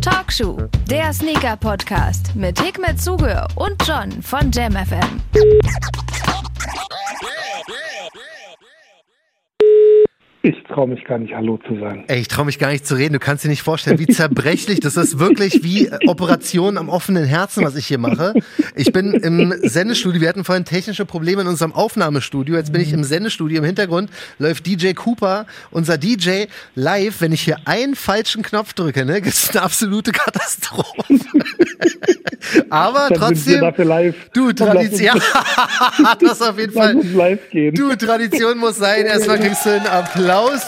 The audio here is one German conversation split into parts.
Talkshow, der Sneaker-Podcast mit Hikmet Zuge und John von JamFM. Traue mich gar nicht Hallo zu sagen. Ey, ich traue mich gar nicht zu reden. Du kannst dir nicht vorstellen, wie zerbrechlich. Das ist wirklich wie Operation am offenen Herzen, was ich hier mache. Ich bin im Sendestudio. Wir hatten vorhin technische Probleme in unserem Aufnahmestudio. Jetzt bin ich im Sendestudio. Im Hintergrund läuft DJ Cooper, unser DJ, live. Wenn ich hier einen falschen Knopf drücke, ne, gibt's eine absolute Katastrophe. Aber Dann trotzdem. Du, Tradition. Ja, das auf jeden Fall. Du, Tradition muss sein. Erstmal kriegst du einen Applaus.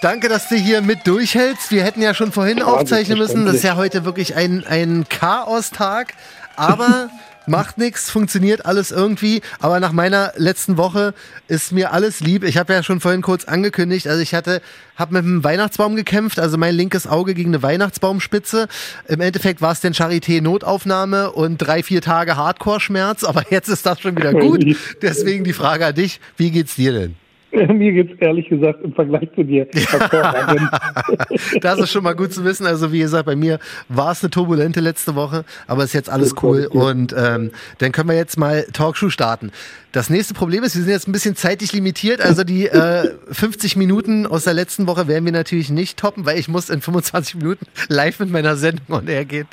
Danke, dass du hier mit durchhältst. Wir hätten ja schon vorhin aufzeichnen müssen. Das ist ja heute wirklich ein, ein Chaos-Tag. Aber macht nichts, funktioniert alles irgendwie. Aber nach meiner letzten Woche ist mir alles lieb. Ich habe ja schon vorhin kurz angekündigt. Also ich hatte, habe mit einem Weihnachtsbaum gekämpft. Also mein linkes Auge gegen eine Weihnachtsbaumspitze. Im Endeffekt war es denn Charité-Notaufnahme und drei, vier Tage Hardcore-Schmerz. Aber jetzt ist das schon wieder gut. Deswegen die Frage an dich. Wie geht's dir denn? Mir geht's ehrlich gesagt im Vergleich zu dir hervorragend. das ist schon mal gut zu wissen. Also wie gesagt, bei mir war es eine turbulente letzte Woche, aber ist jetzt alles cool. Und ähm, dann können wir jetzt mal Talkshow starten. Das nächste Problem ist, wir sind jetzt ein bisschen zeitlich limitiert. Also die äh, 50 Minuten aus der letzten Woche werden wir natürlich nicht toppen, weil ich muss in 25 Minuten live mit meiner Sendung on air gehen.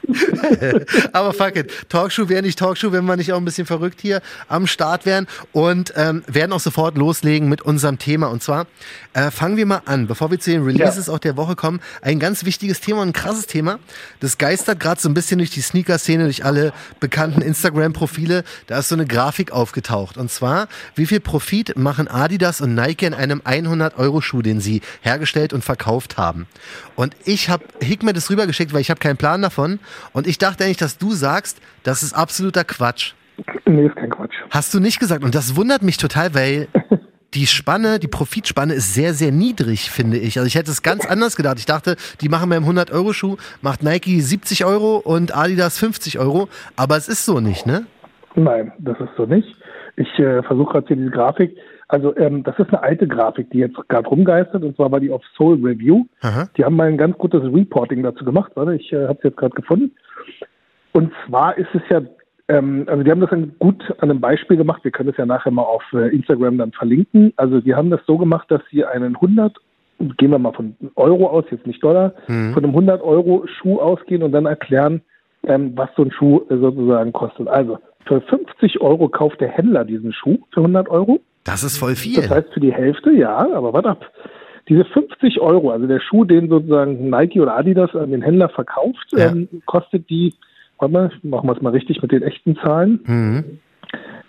aber fuck it. Talkshow wäre nicht Talkshow, wenn wir nicht auch ein bisschen verrückt hier am Start wären. Und ähm, werden auch sofort loslegen mit unserem Thema. Und zwar äh, fangen wir mal an, bevor wir zu den Releases ja. auch der Woche kommen. Ein ganz wichtiges Thema und ein krasses Thema. Das geistert gerade so ein bisschen durch die Sneaker-Szene, durch alle bekannten Instagram-Profile. Da ist so eine Grafik aufgetaucht. Und zwar, wie viel Profit machen Adidas und Nike in einem 100-Euro-Schuh, den sie hergestellt und verkauft haben? Und ich habe Hickman das rübergeschickt, weil ich habe keinen Plan davon. Und ich dachte eigentlich, dass du sagst, das ist absoluter Quatsch. Nee, ist kein Quatsch. Hast du nicht gesagt. Und das wundert mich total, weil die Spanne, die Profitspanne ist sehr, sehr niedrig, finde ich. Also ich hätte es ganz anders gedacht. Ich dachte, die machen beim 100-Euro-Schuh, macht Nike 70 Euro und Adidas 50 Euro. Aber es ist so nicht, ne? Nein, das ist so nicht. Ich äh, versuche gerade hier diese Grafik. Also ähm, das ist eine alte Grafik, die jetzt gerade rumgeistert. Und zwar war die auf Soul Review. Aha. Die haben mal ein ganz gutes Reporting dazu gemacht. Warte, ich äh, habe es jetzt gerade gefunden. Und zwar ist es ja ähm, also die haben das dann gut an einem Beispiel gemacht. Wir können es ja nachher mal auf äh, Instagram dann verlinken. Also die haben das so gemacht, dass sie einen 100 gehen wir mal von Euro aus, jetzt nicht Dollar, mhm. von einem 100 Euro Schuh ausgehen und dann erklären, ähm, was so ein Schuh sozusagen kostet. Also für 50 Euro kauft der Händler diesen Schuh für 100 Euro. Das ist voll viel. Das heißt für die Hälfte, ja, aber warte ab. Diese 50 Euro, also der Schuh, den sozusagen Nike oder Adidas an den Händler verkauft, ja. ähm, kostet die warte mal, machen wir es mal richtig mit den echten Zahlen. Mhm.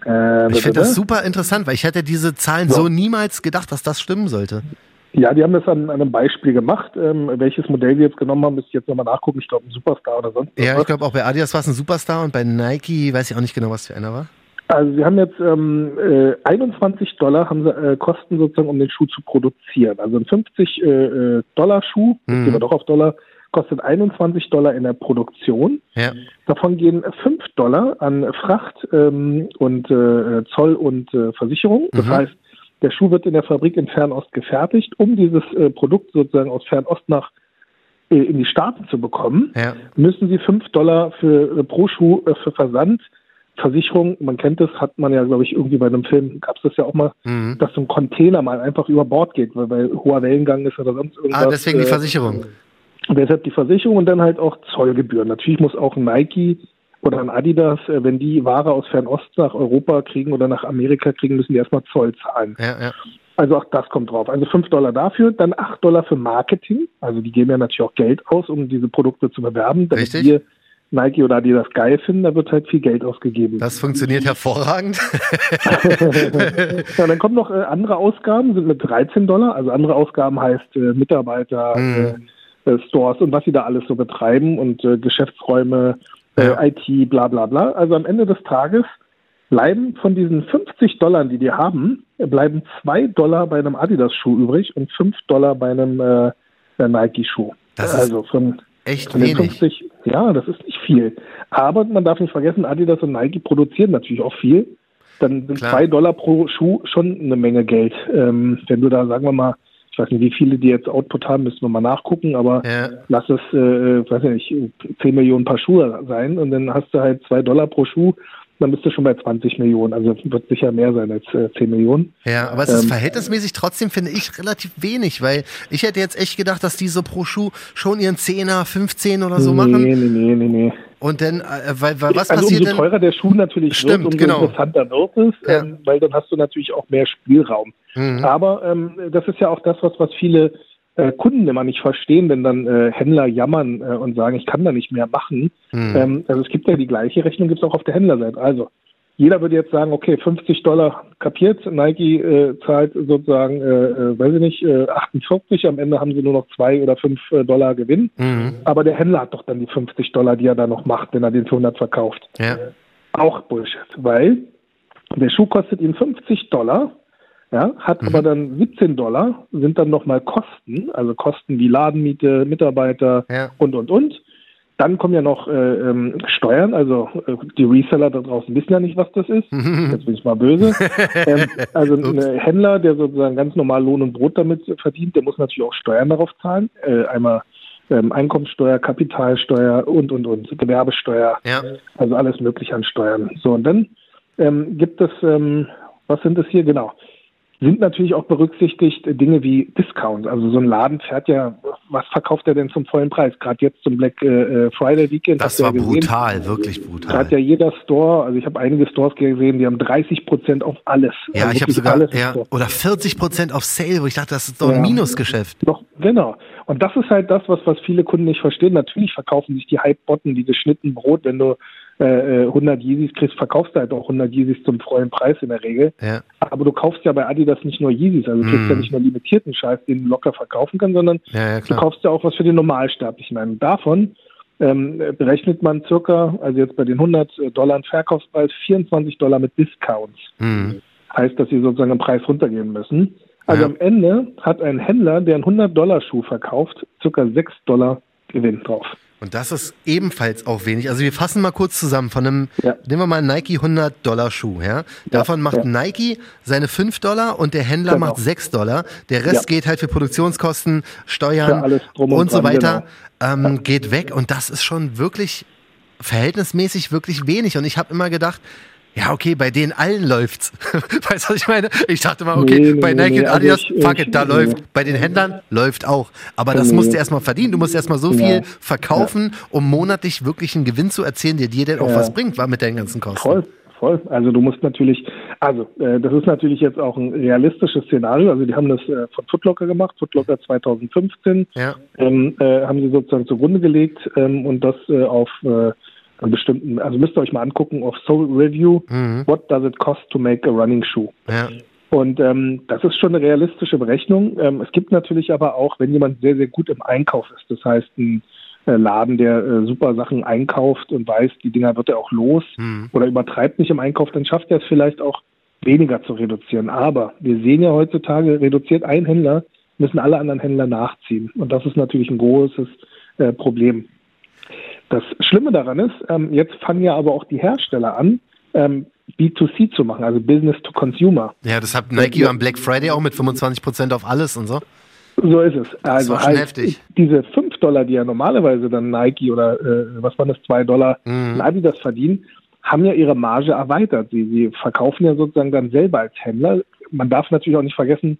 Äh, ich finde das super interessant, weil ich hätte diese Zahlen so. so niemals gedacht, dass das stimmen sollte. Ja, die haben das an, an einem Beispiel gemacht. Ähm, welches Modell sie jetzt genommen haben, müsste ich jetzt nochmal nachgucken. Ich glaube, ein Superstar oder sonst Ja, ich glaube auch bei Adidas war es ein Superstar und bei Nike weiß ich auch nicht genau, was für einer war. Also sie haben jetzt ähm, äh, 21 Dollar haben sie, äh, Kosten sozusagen, um den Schuh zu produzieren. Also ein 50 äh, äh, Dollar Schuh, mhm. gehen wir doch auf Dollar, kostet 21 Dollar in der Produktion. Ja. Davon gehen 5 Dollar an Fracht ähm, und äh, Zoll und äh, Versicherung. Das mhm. heißt, der Schuh wird in der Fabrik in Fernost gefertigt, um dieses äh, Produkt sozusagen aus Fernost nach äh, in die Staaten zu bekommen, ja. müssen sie 5 Dollar für, äh, pro Schuh äh, für Versand Versicherung, man kennt das, hat man ja, glaube ich, irgendwie bei einem Film, gab es das ja auch mal, mhm. dass so ein Container mal einfach über Bord geht, weil bei hoher Wellengang ist oder sonst irgendwas. Ah, deswegen die Versicherung. Und deshalb die Versicherung und dann halt auch Zollgebühren. Natürlich muss auch ein Nike oder ein Adidas, äh, wenn die Ware aus Fernost nach Europa kriegen oder nach Amerika kriegen, müssen die erstmal Zoll zahlen. Ja, ja. Also auch das kommt drauf. Also 5 Dollar dafür, dann 8 Dollar für Marketing. Also die geben ja natürlich auch Geld aus, um diese Produkte zu bewerben. Damit Richtig. wir Nike oder Adidas geil finden, da wird halt viel Geld ausgegeben. Das funktioniert hervorragend. ja, dann kommen noch äh, andere Ausgaben, sind mit 13 Dollar. Also andere Ausgaben heißt äh, Mitarbeiter, mhm. Äh, Stores und was sie da alles so betreiben und äh, Geschäftsräume, äh, ja. IT, bla bla bla. Also am Ende des Tages bleiben von diesen 50 Dollar, die die haben, bleiben 2 Dollar bei einem Adidas-Schuh übrig und 5 Dollar bei einem äh, Nike-Schuh. Das also von, echt von den 50, ja, das ist nicht viel. Aber man darf nicht vergessen, Adidas und Nike produzieren natürlich auch viel. Dann sind Klar. zwei Dollar pro Schuh schon eine Menge Geld. Ähm, wenn du da, sagen wir mal, Ich weiß nicht, wie viele die jetzt Output haben, müssen wir mal nachgucken, aber ja. lass es, äh, weiß ich nicht, 10 Millionen Paar Schuhe sein und dann hast du halt zwei Dollar pro Schuh dann bist du schon bei 20 Millionen. Also wird sicher mehr sein als äh, 10 Millionen. Ja, aber es ist ähm, verhältnismäßig trotzdem, finde ich, relativ wenig, weil ich hätte jetzt echt gedacht, dass die so pro Schuh schon ihren 10er, 15 oder so machen. Nee, nee, nee, nee, nee. Und dann, äh, weil, weil was also passiert umso teurer der Schuh natürlich Stimmt, wird, umso genau. interessanter wird es, ja. ähm, weil dann hast du natürlich auch mehr Spielraum. Mhm. Aber ähm, das ist ja auch das, was, was viele äh, Kunden immer nicht verstehen, wenn dann äh, Händler jammern äh, und sagen, ich kann da nicht mehr machen. Mhm. Ähm, also es gibt ja die gleiche Rechnung, gibt es auch auf der Händlerseite. Also jeder würde jetzt sagen, okay, 50 Dollar kapiert, Nike äh, zahlt sozusagen, äh, äh, weiß ich nicht, äh, 48, am Ende haben sie nur noch zwei oder fünf äh, Dollar Gewinn. Mhm. Aber der Händler hat doch dann die 50 Dollar, die er da noch macht, wenn er den für 100 verkauft. Ja. Auch Bullshit, weil der Schuh kostet ihn 50 Dollar, ja, hat mhm. aber dann 17 Dollar, sind dann nochmal Kosten, also Kosten wie Ladenmiete, Mitarbeiter ja. und, und, und. Dann kommen ja noch äh, ähm, Steuern, also äh, die Reseller da draußen wissen ja nicht, was das ist. Jetzt bin ich mal böse. ähm, also ein Händler, der sozusagen ganz normal Lohn und Brot damit verdient, der muss natürlich auch Steuern darauf zahlen. Äh, einmal ähm, Einkommenssteuer, Kapitalsteuer und, und, und, Gewerbesteuer. Ja. Also alles mögliche an Steuern. So, und dann ähm, gibt es, ähm, was sind das hier? Genau sind natürlich auch berücksichtigt Dinge wie Discounts. Also so ein Laden fährt ja, was verkauft er denn zum vollen Preis? Gerade jetzt zum Black äh, Friday Weekend. Das war ja brutal, wirklich brutal. Da hat ja jeder Store, also ich habe einige Stores gesehen, die haben 30 Prozent auf alles. Ja, also ich habe sogar, ja, oder 40 Prozent auf Sale, wo ich dachte, das ist doch ein ja, Minusgeschäft. Doch, genau. Und das ist halt das, was, was viele Kunden nicht verstehen. Natürlich verkaufen sich die Hype-Botten wie geschnitten Brot, wenn du äh, 100 Yeezys kriegst, verkaufst du halt auch 100 Yeezys zum vollen Preis in der Regel. Ja. Aber du kaufst ja bei Adidas nicht nur Yeezys, also du kriegst mm. ja nicht nur limitierten Scheiß, den du locker verkaufen kannst, sondern ja, ja, du kaufst ja auch was für den Normalsterblichen. Und davon ähm, berechnet man circa, also jetzt bei den 100 Dollar Verkaufspreis, 24 Dollar mit Discounts. Mm. Heißt, dass sie sozusagen den Preis runtergehen müssen. Also am Ende hat ein Händler, der einen 100 Dollar Schuh verkauft, circa 6 Dollar Gewinn drauf. Und das ist ebenfalls auch wenig. Also wir fassen mal kurz zusammen. Von einem, ja. nehmen wir mal einen Nike 100 Dollar Schuh. Ja? Davon ja, macht ja. Nike seine 5 Dollar und der Händler genau. macht 6 Dollar. Der Rest geht halt für Produktionskosten, Steuern und, und, so weiter, genau. ähm, geht weg. Und das ist schon wirklich verhältnismäßig wirklich wenig. Und ich habe immer gedacht, ja, okay, bei denen allen läuft's. weißt du, was ich meine? Ich dachte mal, okay, nee, bei Nike nee, und also Adidas, also ich, fuck it, da läuft. Bei den Händlern läuft auch. Aber das musst du erstmal verdienen. Du musst erstmal so viel verkaufen, um monatlich wirklich einen Gewinn zu erzielen, der dir denn auch was bringt, war mit deinen ganzen Kosten. Voll. Voll. Also du musst natürlich, also äh, das ist natürlich jetzt auch ein realistisches Szenario. Also die haben das äh, von Footlocker gemacht, Footlocker 2015 ja. ähm, äh, haben sie sozusagen zugrunde gelegt ähm, und das äh, auf an bestimmten, also müsst ihr euch mal angucken auf Soul Review, mhm. what does it cost to make a running shoe? Ja. Und ähm, das ist schon eine realistische Berechnung. Ähm, es gibt natürlich aber auch, wenn jemand sehr, sehr gut im Einkauf ist, das heißt ein äh, Laden, der äh, super Sachen einkauft und weiß, die Dinger wird er auch los mhm. oder übertreibt nicht im Einkauf, dann schafft er es vielleicht auch weniger zu reduzieren. Aber wir sehen ja heutzutage, reduziert ein Händler, müssen alle anderen Händler nachziehen. Und das ist natürlich ein großes äh, Problem. Das Schlimme daran ist, ähm, jetzt fangen ja aber auch die Hersteller an, ähm, B2C zu machen, also Business to Consumer. Ja, das hat Nike ja. am Black Friday auch mit 25 Prozent auf alles und so. So ist es. Also das war halt heftig. diese 5 Dollar, die ja normalerweise dann Nike oder äh, was waren das, 2 Dollar mhm. Adidas verdienen, haben ja ihre Marge erweitert. Sie, sie verkaufen ja sozusagen dann selber als Händler. Man darf natürlich auch nicht vergessen,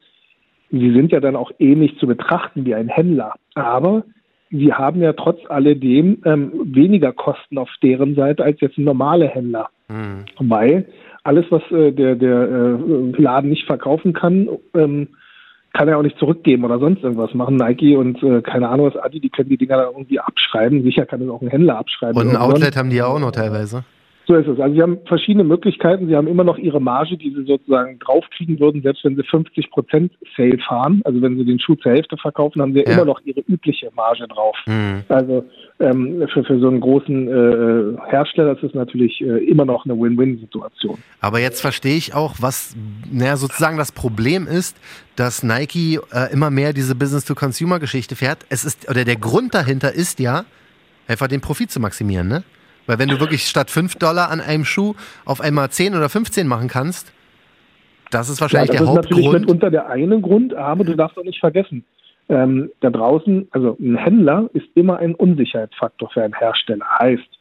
sie sind ja dann auch ähnlich zu betrachten wie ein Händler. Aber sie haben ja trotz alledem ähm, weniger Kosten auf deren Seite als jetzt ein normaler Händler. Mhm. Weil alles, was äh, der, der äh, Laden nicht verkaufen kann, ähm, kann er auch nicht zurückgeben oder sonst irgendwas machen. Nike und äh, keine Ahnung was Adi, die können die Dinger da irgendwie abschreiben. Sicher kann es auch ein Händler abschreiben. Und ein Outlet haben die ja auch noch teilweise. So ist es. Also sie haben verschiedene Möglichkeiten. Sie haben immer noch ihre Marge, die sie sozusagen draufkriegen würden, selbst wenn sie 50 Prozent Sale fahren. Also wenn sie den Schuh zur Hälfte verkaufen, haben sie ja. immer noch ihre übliche Marge drauf. Mhm. Also ähm, für, für so einen großen äh, Hersteller ist es natürlich äh, immer noch eine Win-Win-Situation. Aber jetzt verstehe ich auch, was naja, sozusagen das Problem ist, dass Nike äh, immer mehr diese Business-to-Consumer-Geschichte fährt. Es ist, oder der Grund dahinter ist ja, einfach den Profit zu maximieren, ne? Weil wenn du wirklich statt 5 Dollar an einem Schuh auf einmal 10 oder 15 machen kannst, Das ist wahrscheinlich ja, das der ist Hauptgrund. natürlich mitunter der eine Grund, aber du darfst auch nicht vergessen, ähm, da draußen, also ein Händler ist immer ein Unsicherheitsfaktor für einen Hersteller. Heißt,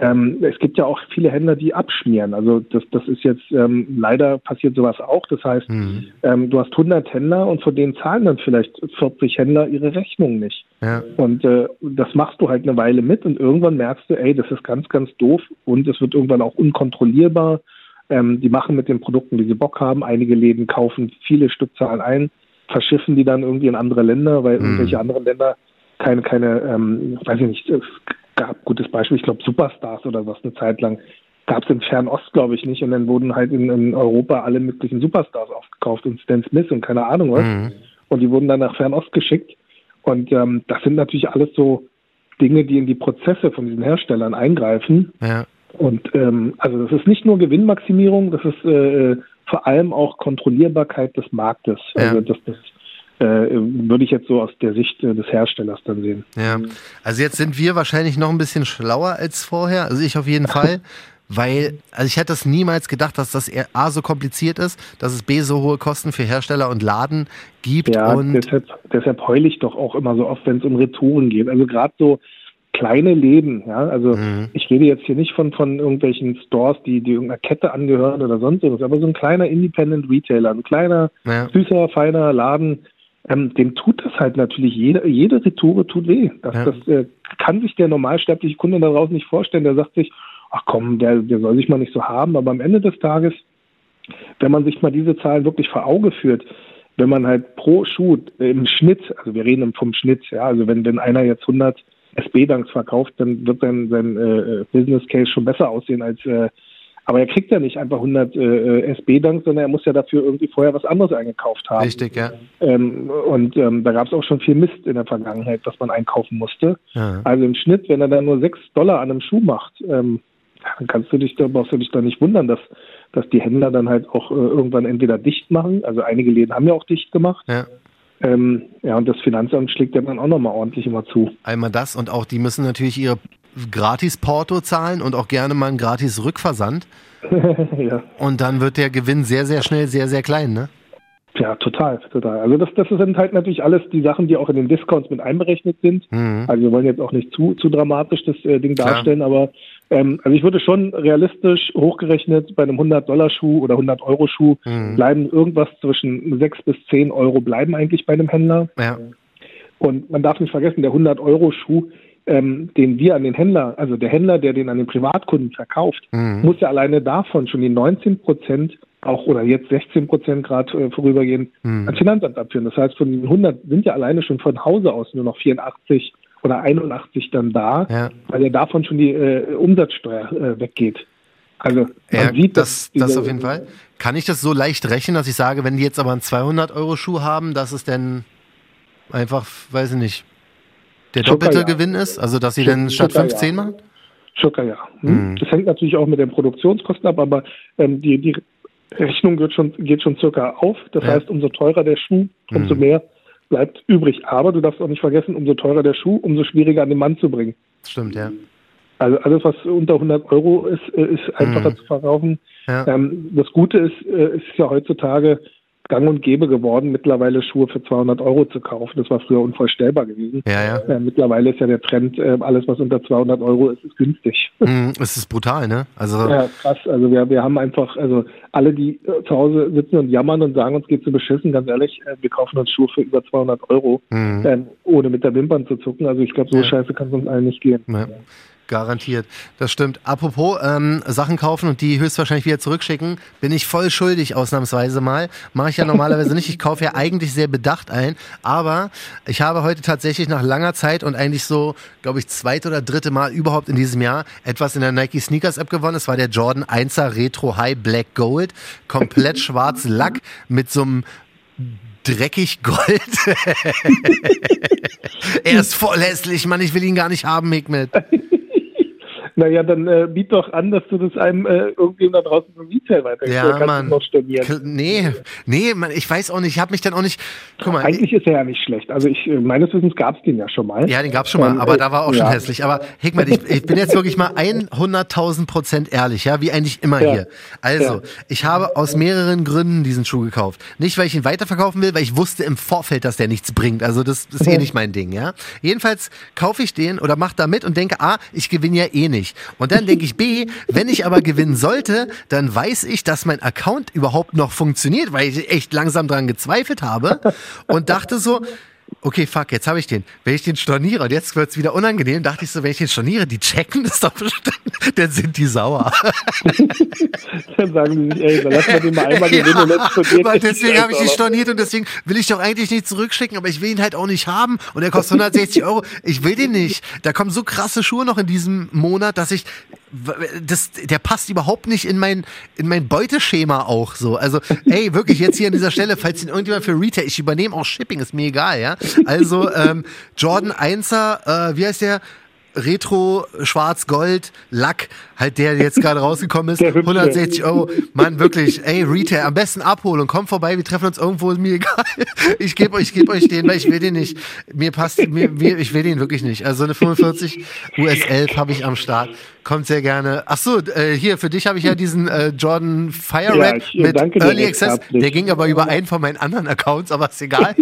ähm, es gibt ja auch viele Händler, die abschmieren. Also das, das ist jetzt ähm, leider passiert sowas auch. Das heißt, mhm. ähm, du hast 100 Händler und von denen zahlen dann vielleicht 40 Händler ihre Rechnung nicht. Ja. Und äh, das machst du halt eine Weile mit und irgendwann merkst du, ey, das ist ganz, ganz doof und es wird irgendwann auch unkontrollierbar. Ähm, die machen mit den Produkten, wie sie Bock haben. Einige Läden kaufen viele Stückzahlen ein, verschiffen die dann irgendwie in andere Länder, weil mhm. irgendwelche anderen Länder keine, keine, ähm, weiß ich nicht, gab, gutes Beispiel, ich glaube Superstars oder was eine Zeit lang, gab es im Fernost, glaube ich, nicht. Und dann wurden halt in, in, Europa alle möglichen Superstars aufgekauft und Stan Smith und keine Ahnung was. Mhm. Und die wurden dann nach Fernost geschickt. Und ähm, das sind natürlich alles so Dinge, die in die Prozesse von diesen Herstellern eingreifen. Ja. Und ähm, also das ist nicht nur Gewinnmaximierung, das ist äh, vor allem auch Kontrollierbarkeit des Marktes. Ja. Also das, das äh, würde ich jetzt so aus der Sicht äh, des Herstellers dann sehen. Ja, also jetzt sind wir wahrscheinlich noch ein bisschen schlauer als vorher, also ich auf jeden Fall. Weil, also ich hätte das niemals gedacht, dass das A so kompliziert ist, dass es B so hohe Kosten für Hersteller und Laden gibt. Ja, und deshalb, deshalb heule ich doch auch immer so oft, wenn es um Retouren geht. Also gerade so kleine Läden, ja, also mhm. ich rede jetzt hier nicht von, von irgendwelchen Stores, die, die irgendeiner Kette angehören oder sonst was, aber so ein kleiner Independent Retailer, ein kleiner, ja. süßer, feiner Laden, ähm, dem tut das halt natürlich, jede, jede Retoure tut weh. Das, ja. das äh, kann sich der normalsterbliche Kunde da draußen nicht vorstellen. Der sagt sich, ach komm, der, der soll sich mal nicht so haben. Aber am Ende des Tages, wenn man sich mal diese Zahlen wirklich vor Auge führt, wenn man halt pro Schuh im Schnitt, also wir reden vom Schnitt, ja, also wenn, wenn einer jetzt 100 SB-Danks verkauft, dann wird sein, sein äh, Business Case schon besser aussehen als äh, aber er kriegt ja nicht einfach 100 äh, SB-Dank, sondern er muss ja dafür irgendwie vorher was anderes eingekauft haben. Richtig, ja. Ähm, und ähm, da gab es auch schon viel Mist in der Vergangenheit, was man einkaufen musste. Ja. Also im Schnitt, wenn er dann nur 6 Dollar an einem Schuh macht, ähm, dann kannst du dich, da brauchst du dich da nicht wundern, dass, dass die Händler dann halt auch äh, irgendwann entweder dicht machen. Also einige Läden haben ja auch dicht gemacht. Ja. Ähm, ja, und das Finanzamt schlägt ja dann auch nochmal ordentlich immer zu. Einmal das und auch die müssen natürlich ihre Gratis-Porto zahlen und auch gerne mal einen Gratis-Rückversand. ja. Und dann wird der Gewinn sehr, sehr schnell sehr, sehr klein, ne? Ja, total, total. Also das, das sind halt natürlich alles die Sachen, die auch in den Discounts mit einberechnet sind. Mhm. Also wir wollen jetzt auch nicht zu, zu dramatisch das äh, Ding darstellen, aber ähm, also ich würde schon realistisch hochgerechnet bei einem 100-Dollar-Schuh oder 100-Euro-Schuh mhm. bleiben irgendwas zwischen 6 bis 10 Euro bleiben eigentlich bei einem Händler. Ja. Und man darf nicht vergessen, der 100-Euro-Schuh ähm, den wir an den Händler, also der Händler, der den an den Privatkunden verkauft, mhm. muss ja alleine davon schon die 19 Prozent auch oder jetzt 16 Prozent gerade äh, vorübergehend mhm. ans Finanzamt abführen. Das heißt, von den 100 sind ja alleine schon von Hause aus nur noch 84 oder 81 dann da, ja. weil ja davon schon die äh, Umsatzsteuer äh, weggeht. Also man ja, sieht das, das auf jeden Fall. Kann ich das so leicht rechnen, dass ich sage, wenn die jetzt aber einen 200 Euro Schuh haben, dass es denn einfach, weiß ich nicht, der doppelte Zucker, Gewinn ist? Also, dass sie Zucker, dann statt 15 ja. machen? Zucker, ja. Hm. Das hängt natürlich auch mit den Produktionskosten ab, aber ähm, die, die Rechnung wird schon, geht schon circa auf. Das ja. heißt, umso teurer der Schuh, umso hm. mehr bleibt übrig. Aber du darfst auch nicht vergessen, umso teurer der Schuh, umso schwieriger an den Mann zu bringen. Stimmt, ja. Also alles, was unter 100 Euro ist, äh, ist einfacher hm. zu verkaufen. Ja. Ähm, das Gute ist, äh, ist ja heutzutage, gang und gäbe geworden, mittlerweile Schuhe für 200 Euro zu kaufen. Das war früher unvorstellbar gewesen. Ja, ja. Äh, mittlerweile ist ja der Trend, äh, alles was unter 200 Euro ist, ist günstig. Mm, es ist brutal, ne? Also ja, krass. Also wir, wir haben einfach, also alle, die äh, zu Hause sitzen und jammern und sagen, uns geht zu beschissen, ganz ehrlich, äh, wir kaufen uns Schuhe für über 200 Euro, mm. ohne mit der Wimpern zu zucken. Also ich glaube, so ja. scheiße kann es uns allen nicht gehen. Ja. Garantiert. Das stimmt. Apropos ähm, Sachen kaufen und die höchstwahrscheinlich wieder zurückschicken, bin ich voll schuldig ausnahmsweise mal. Mache ich ja normalerweise nicht. Ich kaufe ja eigentlich sehr bedacht ein. Aber ich habe heute tatsächlich nach langer Zeit und eigentlich so, glaube ich, zweite oder dritte Mal überhaupt in diesem Jahr etwas in der Nike Sneakers App gewonnen. Es war der Jordan 1er Retro High Black Gold. Komplett schwarz Lack mit so einem dreckig Gold. er ist voll hässlich, Mann. Ich will ihn gar nicht haben, Hikmet. Naja, dann äh, biet doch an, dass du das einem äh, irgendjemand da draußen zum Retail weitergibst. Ja, Kannst Mann. noch stornieren. K- Nee, nee, man, ich weiß auch nicht, ich habe mich dann auch nicht. Guck mal, Eigentlich ist er ja nicht schlecht. Also ich, äh, meines Wissens gab es den ja schon mal. Ja, den gab's schon mal, Ähm, aber äh, da war auch schon ja. hässlich. Aber Hickman, ich, ich bin jetzt wirklich mal 100.000 Prozent ehrlich, ja, wie eigentlich immer Ja. hier. Also, Ja. ich habe aus mehreren Gründen diesen Schuh gekauft. Nicht, weil ich ihn weiterverkaufen will, weil ich wusste im Vorfeld, dass der nichts bringt. Also, das ist eh nicht mein Ding, ja. Jedenfalls kaufe ich den oder mach da mit und denke, A, ich gewinne ja eh nicht. Und dann denke ich, B, wenn ich aber gewinnen sollte, dann weiß ich, dass mein Account überhaupt noch funktioniert, weil ich echt langsam dran gezweifelt habe. Und dachte so, okay, fuck, jetzt habe ich den. Wenn ich den storniere und jetzt wird's wieder unangenehm, dachte ich so, wenn ich den storniere, die checken das doch bestimmt, dann sind die sauer. Dann sagen die sich, ey, dann lassen wir den mal einmal gewinnen und jetzt er deswegen habe ich ihn storniert und deswegen will ich doch eigentlich nicht zurückschicken, aber ich will ihn halt auch nicht haben und er kostet 160 Euro. Ich will den nicht. Da kommen so krasse Schuhe noch in diesem Monat, dass ich das, der passt überhaupt nicht in mein, in mein Beuteschema auch so. Also, ey, wirklich jetzt hier an dieser Stelle, falls ihn irgendjemand für Retail, ich übernehme auch Shipping, ist mir egal, ja. Also, ähm, Jordan 1er, äh, wie heißt der? Retro, Schwarz-Gold, Lack, halt der jetzt gerade rausgekommen ist, Der hübsche. 160 Euro. Mann, wirklich, ey, Retail, am besten abholen und kommt vorbei, wir treffen uns irgendwo, ist mir egal. Ich gebe euch, ich gebe euch den, weil ich will den nicht. Mir passt, mir, mir, ich will den wirklich nicht. Also eine 45 US 11 habe ich am Start. Kommt sehr gerne. Ach so, äh, hier, für dich habe ich ja diesen äh, Jordan Fire Ja, äh, mit danke Early Access. Der ging aber über einen von meinen anderen Accounts, aber ist egal.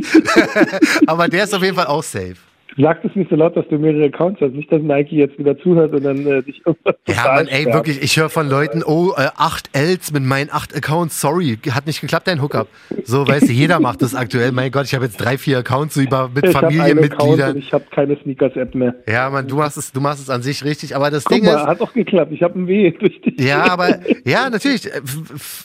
aber der ist auf jeden Fall auch safe. Sag es nicht so laut, dass du mehrere Accounts hast. Nicht, dass Nike jetzt wieder zuhört und dann äh, dich irgendwas Ja, Mann, ey, wirklich, ich höre von Leuten, oh, äh, acht Ls mit meinen acht Accounts, sorry, hat nicht geklappt, dein Hookup. So, weißt du, jeder macht das aktuell. Mein Gott, ich habe jetzt drei, vier Accounts so über mit Ich Familienmitgliedern. ich habe keine Sneakers-App mehr. Ja, Mann, du machst es, du machst es an sich richtig, aber das Guck Ding mal, ist, hat auch geklappt. Ich habe ein Weh durch dich. ja, aber ja, natürlich. äh,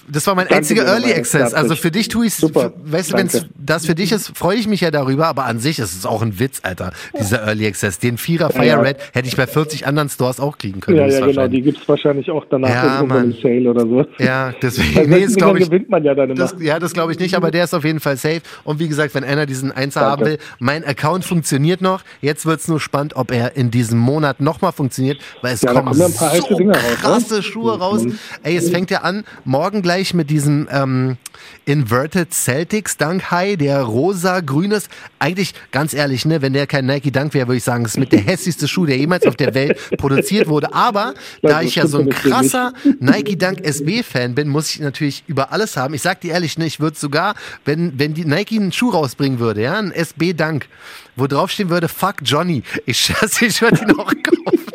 Das war mein Danke einziger Early Access. Also für dich tue ich es, weißt du, wenn das für dich ist, freue ich mich ja darüber, aber an sich ist es auch ein Witz, Alter, dieser Early Access. Den Vierer Fire ja. Red hätte ich bei 40 anderen Stores auch kriegen können. Ja, ja, genau. Die gibt's wahrscheinlich auch danach Ja, im Sale oder so. Ja, deswegen, nee, glaube ich, gewinnt man ja dann immer. Das, ja, das glaube ich nicht, aber der ist auf jeden Fall safe. Und wie gesagt, wenn einer diesen Einser haben will, mein Account funktioniert noch. Jetzt wird es nur spannend, ob er in diesem Monat nochmal funktioniert, weil es Ja, kommen kommen so raus, ne? krasse Schuhe raus. Ey, es fängt ja an, morgen gleich mit diesem ähm, Inverted Celtics Dunk High, der rosa-grün ist. Eigentlich, ganz ehrlich, ne, wenn der kein Nike Dunk wäre, würde ich sagen, es ist mit der hässlichste Schuh, der jemals auf der Welt produziert wurde. Aber da ich ja so ein krasser Nike Dunk SB-Fan bin, muss ich natürlich über alles haben. Ich sag dir ehrlich, ne, ich würde sogar, wenn, wenn die Nike einen Schuh rausbringen würde, ja, ein SB Dunk, wo draufstehen würde, fuck Johnny, ich schätze, ich würde ihn auch kaufen.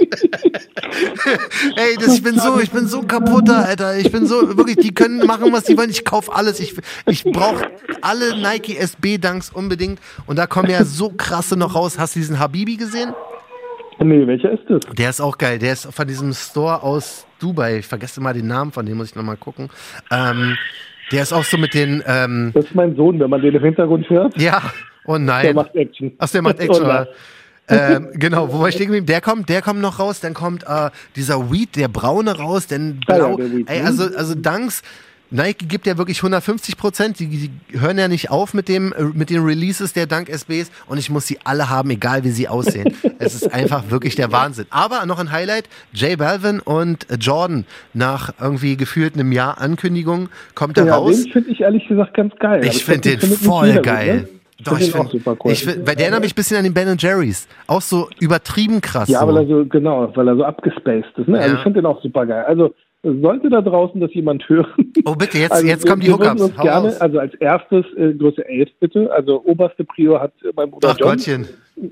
Ey, das, ich bin so, ich bin so kaputter, Alter. Ich bin so, wirklich, die können machen, was die wollen. Ich kaufe alles. Ich, ich brauche alle Nike SB Dunks unbedingt. Und da kommen ja so krasse noch raus. Hast du diesen Habibi gesehen? Nee, welcher ist das? Der ist auch geil. Der ist von diesem Store aus Dubai. Ich vergesse mal den Namen von dem, muss ich nochmal gucken. Ähm, der ist auch so mit den, ähm, Das ist mein Sohn, wenn man den im Hintergrund hört. ja, oh nein. Der macht Action. Ach, der macht Action, Oh nein. oder? ähm, genau, wo war ich stehen geblieben? Der kommt, der kommt noch raus, dann kommt äh, dieser Weed, der braune raus, dann blau. Ey, mhm. also, also Dunks, Nike gibt ja wirklich 150 Prozent, die, die hören ja nicht auf mit, dem, äh, mit den Releases der Dunk SBs und ich muss sie alle haben, egal wie sie aussehen. es ist einfach wirklich der Wahnsinn. Aber noch ein Highlight, J Balvin und Jordan nach irgendwie gefühlt einem Jahr Ankündigung kommt er Ja, raus. den finde ich ehrlich gesagt ganz geil. Ich finde den voll geil. ne? Doch, find ich finde, super cool. find, weil der erinnert mich ein bisschen an den Ben Jerry's. Auch so übertrieben krass. Ja, so. weil er so, genau, weil er so abgespaced ist. Ne? Also Ja. ich finde den auch super geil. Also sollte da draußen das jemand hören. Oh, bitte, jetzt- also, jetzt kommen die Hookups. Gerne, also als erstes äh, Größe 11 bitte. Also oberste Prio hat äh, mein Bruder Ach John, Gottchen.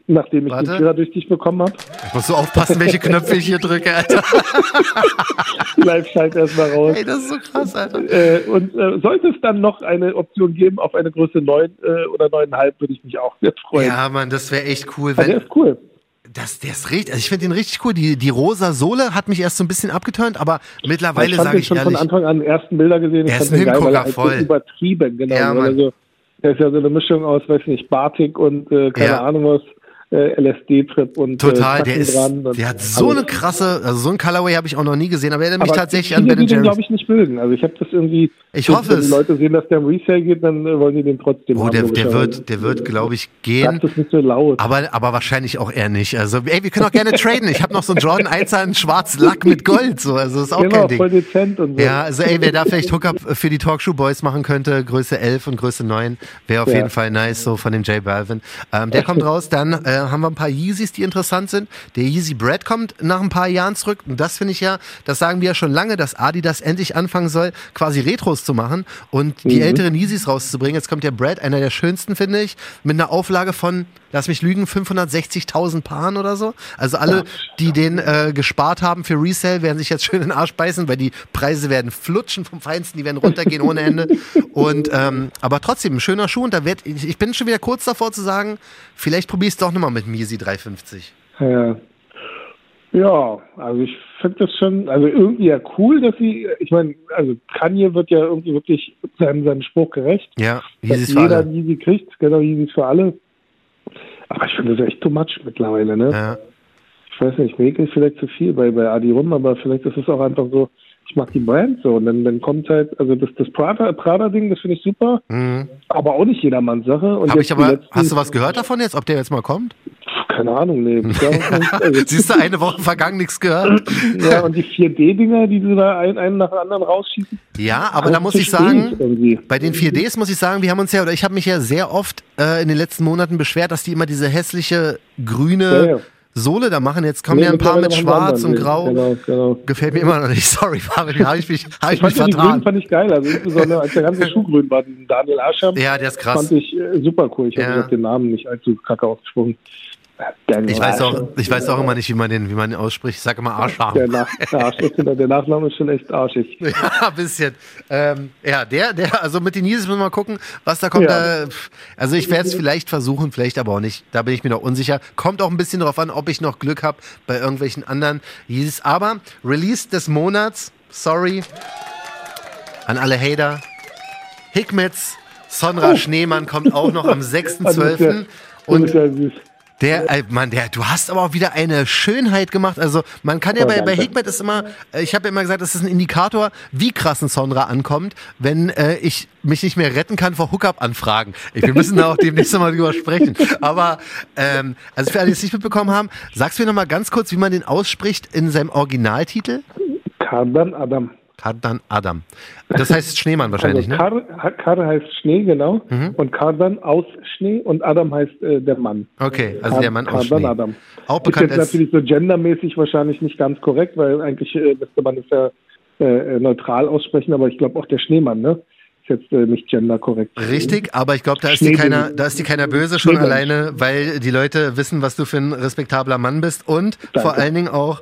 nachdem ich Warte. den Führer durch dich bekommen habe. Ich muss so aufpassen, welche Knöpfe ich hier drücke, Alter. Live schalt erstmal raus. Ey, das ist so krass, Alter. Äh, und äh, sollte es dann noch eine Option geben auf eine Größe 9 äh, oder 9,5, würde ich mich auch sehr freuen. Ja, Mann, das wäre echt cool, also der wenn. ist cool. Das, der ist richtig, also ich finde den richtig cool. Die, die rosa Sohle hat mich erst so ein bisschen abgeturnt, aber mittlerweile ich fand sage den ich schon ehrlich. von Anfang an ersten Bilder gesehen. Der ich ist ein er Hingucker, voll. übertrieben, genau. Ja, weil Mann. er so, der ist ja so eine Mischung aus, weiß nicht, Batik und äh, keine Ja. Ahnung was. Äh, LSD-Trip und äh, Total, äh, der ist, der hat so eine krasse, also so ein Colorway habe ich auch noch nie gesehen, aber er erinnert mich tatsächlich an Ben Jerry's. glaube ich nicht mögen. Also ich habe das irgendwie. Ich hoffe wenn es. Wenn die Leute sehen, dass der im Resale geht, dann äh, wollen die den trotzdem. Oh, der, der wird, der wird, glaube ich, gehen. Das nicht so laut. Aber, aber wahrscheinlich auch eher nicht. Also, ey, wir können auch gerne traden. Ich habe noch so einen Jordan 1 in schwarz Lack mit Gold, so, also ist auch genau, kein Ding. voll dezent und so. Ja, also ey, wer da vielleicht Hookup für die Talkshow Boys machen könnte, Größe 11 und Größe 9, wäre auf ja. jeden Fall nice, so von dem J Balvin. Ähm, der kommt raus. Dann äh, haben wir ein paar Yeezys, die interessant sind. Der Yeezy Bread kommt nach ein paar Jahren zurück. Und das finde ich ja, das sagen wir ja schon lange, dass Adidas endlich anfangen soll, quasi Retros zu machen und die mhm. älteren Yeezys rauszubringen. Jetzt kommt der Bread, einer der schönsten, finde ich, mit einer Auflage von, lass mich lügen, 560.000 Paaren oder so. Also alle, die den äh, gespart haben für Resale, werden sich jetzt schön in den Arsch beißen, weil die Preise werden flutschen vom Feinsten, die werden runtergehen ohne Ende. Und ähm, aber trotzdem ein schöner Schuh und da wird ich, ich bin schon wieder kurz davor zu sagen, vielleicht probierst du doch nochmal mit Misi 350. Ja. Ja, also ich finde das schon, also irgendwie ja cool, dass sie, ich meine, also Kanye wird ja irgendwie wirklich seinem, seinem Spruch gerecht. Ja, Yeezys dass jeder Yeezy kriegt, genau, Yeezys für alle. Aber ich finde das echt too much mittlerweile, ne? Ja. Ich weiß nicht, mir ist vielleicht zu viel bei, bei Adi rum, aber vielleicht ist es auch einfach so, ich mag die Brand so. Und dann, dann kommt halt, also das, das Prada-Ding, Prada das finde ich super, mhm. aber auch nicht jedermanns Sache. Und Hab ich aber, letzten, hast du was gehört davon jetzt, ob der jetzt mal kommt? Keine Ahnung, nee. also, Siehst du, eine Woche vergangen, nichts gehört? ja, und die 4D-Dinger, die sie da einen, einen nach dem anderen rausschießen. Ja, aber da muss ich sagen, bei den 4Ds muss ich sagen, wir haben uns ja, oder ich habe mich ja sehr oft äh, in den letzten Monaten beschwert, dass die immer diese hässliche grüne ja, ja. Sohle da machen. Jetzt kommen nee, ja ein paar mit Schwarz und Grau. Genau, genau. Gefällt mir immer noch nicht. Sorry, Fabian, habe ich mich, hab ich, ich mich vertan. Die Grün fand ich geil. Also insbesondere als der ganze Schuh grün war, diesen Daniel Ascham. Ja, der ist krass. Fand ich äh, super cool. Ich ja. habe den Namen nicht allzu kacke ausgesprochen. Ich weiß, auch, ich weiß auch immer nicht, wie man den, wie man den ausspricht. Ich sage immer Arscharm. Der, Nach der, Nachname ist schon echt arschig. Ja, ein bisschen. Ähm, ja, der, der, also mit den Yeezys müssen wir mal gucken, was da kommt. Ja. Da, also ich werde es vielleicht versuchen, vielleicht aber auch nicht. Da bin ich mir noch unsicher. Kommt auch ein bisschen darauf an, ob ich noch Glück habe bei irgendwelchen anderen Yeezys. Aber Release des Monats, sorry, an alle Hater. Hikmets, Sonra oh. Schneemann kommt auch noch am 6.12. Und der, äh, Mann, der, du hast aber auch wieder eine Schönheit gemacht. Also man kann ja oh, bei, bei Hikmet ist immer, äh, ich habe ja immer gesagt, das ist ein Indikator, wie krass ein Sonra ankommt, wenn äh, ich mich nicht mehr retten kann vor Hookup-Anfragen. Wir müssen da auch demnächst mal drüber sprechen. Aber ähm, also für alle, die es nicht mitbekommen haben, sagst du mir noch mal ganz kurz, wie man den ausspricht in seinem Originaltitel? Kardan Adam. Kardan Adam. Das heißt Schneemann wahrscheinlich, also Kar, ne? Kar heißt Schnee, genau. Mhm. Und Kardan aus Schnee und Adam heißt äh, der Mann. Okay, also Kar der Mann aus Kardan Schnee. Adam. Auch bekannt ist jetzt natürlich so gendermäßig wahrscheinlich nicht ganz korrekt, weil eigentlich äh, müsste man es ja äh, neutral aussprechen, aber ich glaube auch der Schneemann, ne? Ist jetzt äh, nicht genderkorrekt. Richtig, aber ich glaube, da ist die keiner, da ist die keiner böse schon alleine, weil die Leute wissen, was du für ein respektabler Mann bist und Danke. vor allen Dingen auch,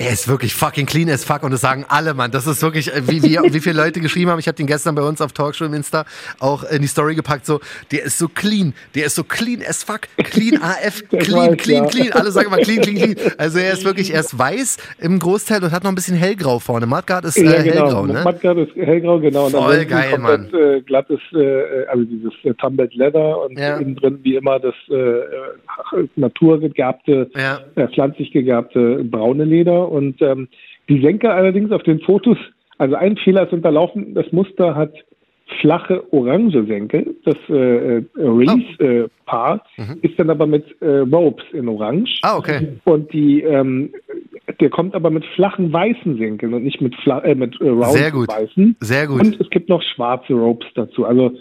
er ist wirklich fucking clean as fuck und das sagen alle, Mann. Das ist wirklich, äh, wie, wie, wie viele Leute geschrieben haben. Ich habe den gestern bei uns auf Talkshow im Insta auch in die Story gepackt. So, der ist so clean, der ist so clean as fuck, clean AF, clean, clean, clean. Alle sagen immer clean, clean, clean. Also er ist wirklich, er ist weiß im Großteil und hat noch ein bisschen hellgrau vorne. Mudguard ist äh, ja, genau. hellgrau, ne? Mudguard ist hellgrau, genau. Voll geil, Mann. Äh, glattes, äh, also dieses äh, Tumbled Leather und ja. innen drin wie immer das äh, äh naturgegerbte, ja. äh, pflanzlich gegerbte braune Leder und ähm, die Senke allerdings auf den Fotos, also ein Fehler ist unterlaufen, das Muster hat flache orange Senkel. Das äh, äh Reese-Paar oh. äh, mhm. ist dann aber mit äh, Ropes in orange. Ah, okay. Und die, ähm, der kommt aber mit flachen weißen Senkeln und nicht mit, Fla äh, mit äh, Sehr gut. weißen. Sehr gut. Und es gibt noch schwarze Ropes dazu. Also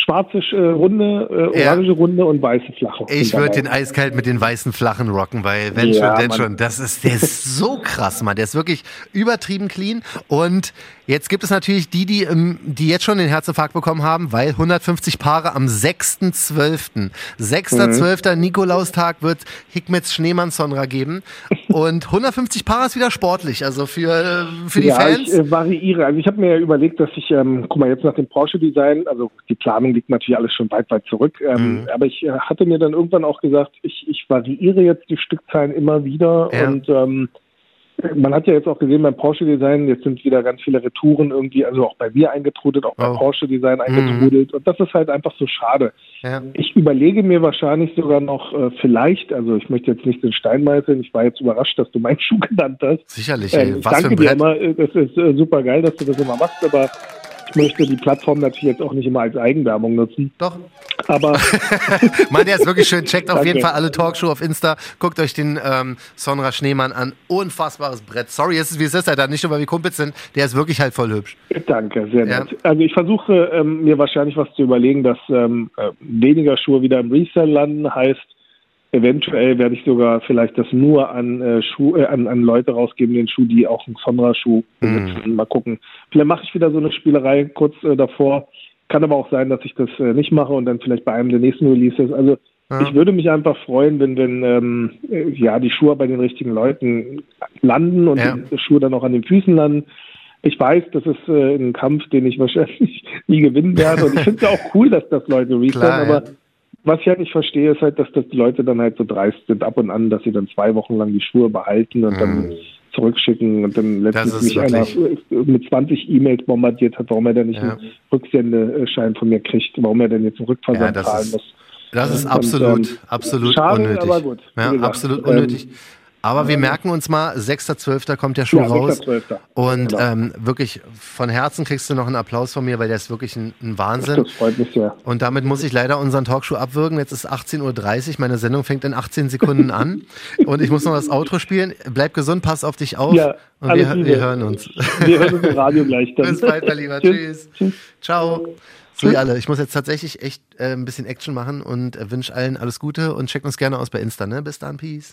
schwarze äh, Runde, äh, orange ja. Runde und weiße flache. Ich würde den eiskalt mit den weißen flachen rocken, weil wenn ja, schon, denn schon. Das ist, der ist so krass, Mann. Der ist wirklich übertrieben clean. Und jetzt gibt es natürlich die, die, ähm, die jetzt schon den Herzinfarkt bekommen haben, weil 150 Paare am 6.12. 6.12. Mhm. Nikolaustag wird Hikmets Schneemann Sonra geben. Und 150 Paare ist wieder sportlich, also für, für die ja, Fans. Ich äh, variiere. Also ich habe mir ja überlegt, dass ich, ähm, guck mal, jetzt nach dem Porsche-Design, also die Planung liegt natürlich alles schon weit, weit zurück. Ähm, mhm. Aber ich äh, hatte mir dann irgendwann auch gesagt, ich, ich variiere jetzt die Stückzahlen immer wieder ja. und ähm, man hat ja jetzt auch gesehen beim Porsche Design, jetzt sind wieder ganz viele Retouren irgendwie, also auch bei mir eingetrudelt, auch beim Oh. Porsche Design eingetrudelt. Und das ist halt einfach so schade. Ja. Ich überlege mir wahrscheinlich sogar noch äh, vielleicht, also ich möchte jetzt nicht den Stein meißeln, ich war jetzt überrascht, dass du meinen Schuh genannt hast. Sicherlich, ey. Ähm, ich Was für danke ein dir Brett. immer, äh, das ist äh, super geil, dass du das immer machst, aber möchte die Plattform natürlich jetzt auch nicht immer als Eigenwerbung nutzen. Doch. Aber Mann, der ist wirklich schön. Checkt auf jeden Fall alle Talkshow auf Insta. Guckt euch den ähm, Sonra Schneemann an. Unfassbares Brett. Sorry, es ist wie es ist, Alter. Nicht nur, weil wir Kumpels sind. Der ist wirklich halt voll hübsch. Danke, sehr Ja. nett. Also ich versuche ähm, mir wahrscheinlich was zu überlegen, dass ähm, äh, weniger Schuhe wieder im Resell landen, heißt eventuell werde ich sogar vielleicht das nur an äh, Schuh, äh, an, an Leute rausgeben, den Schuh, die auch einen Sonra-Schuh besitzen. Mal gucken. Vielleicht mache ich wieder so eine Spielerei kurz äh, davor. Kann aber auch sein, dass ich das äh, nicht mache und dann vielleicht bei einem der nächsten Releases. Also Ja. ich würde mich einfach freuen, wenn, wenn ähm, äh, ja die Schuhe bei den richtigen Leuten landen und Ja. die Schuhe dann auch an den Füßen landen. Ich weiß, das ist äh, ein Kampf, den ich wahrscheinlich nie gewinnen werde. Und ich finde es ja auch cool, dass das Leute resellen, aber ja. Was ich halt nicht verstehe, ist halt, dass das die Leute dann halt so dreist sind ab und an, dass sie dann zwei Wochen lang die Schuhe behalten und dann zurückschicken und dann letztens ist mich einer mit 20 E-Mails bombardiert hat, warum er denn nicht Ja. einen Rücksendeschein von mir kriegt, warum er denn jetzt einen Rückversand Ja, zahlen muss. Das ist Und, absolut, ähm, absolut schade, unnötig. aber gut, Ja, absolut ähm, unnötig. Aber wir merken uns mal, 6.12. kommt der Schuh Ja, raus. 6.12.. Und Genau. ähm, wirklich von Herzen kriegst du noch einen Applaus von mir, weil der ist wirklich ein, ein Wahnsinn. Das freut mich sehr. Und damit muss ich leider unseren Talkshow abwürgen. Jetzt ist 18.30 Uhr. Meine Sendung fängt in 18 Sekunden an. Und ich muss noch das Outro spielen. Bleib gesund, pass auf dich auf. Ja, und wir, wir hören uns. Wir hören uns im Radio gleich dann. Bis bald, mein Lieber. Tschüss. Tschüss. Ciao. So, ihr alle. Ich muss jetzt tatsächlich echt äh, ein bisschen Action machen und äh, wünsche allen alles Gute und checkt uns gerne aus bei Insta. Ne? Bis dann. Peace.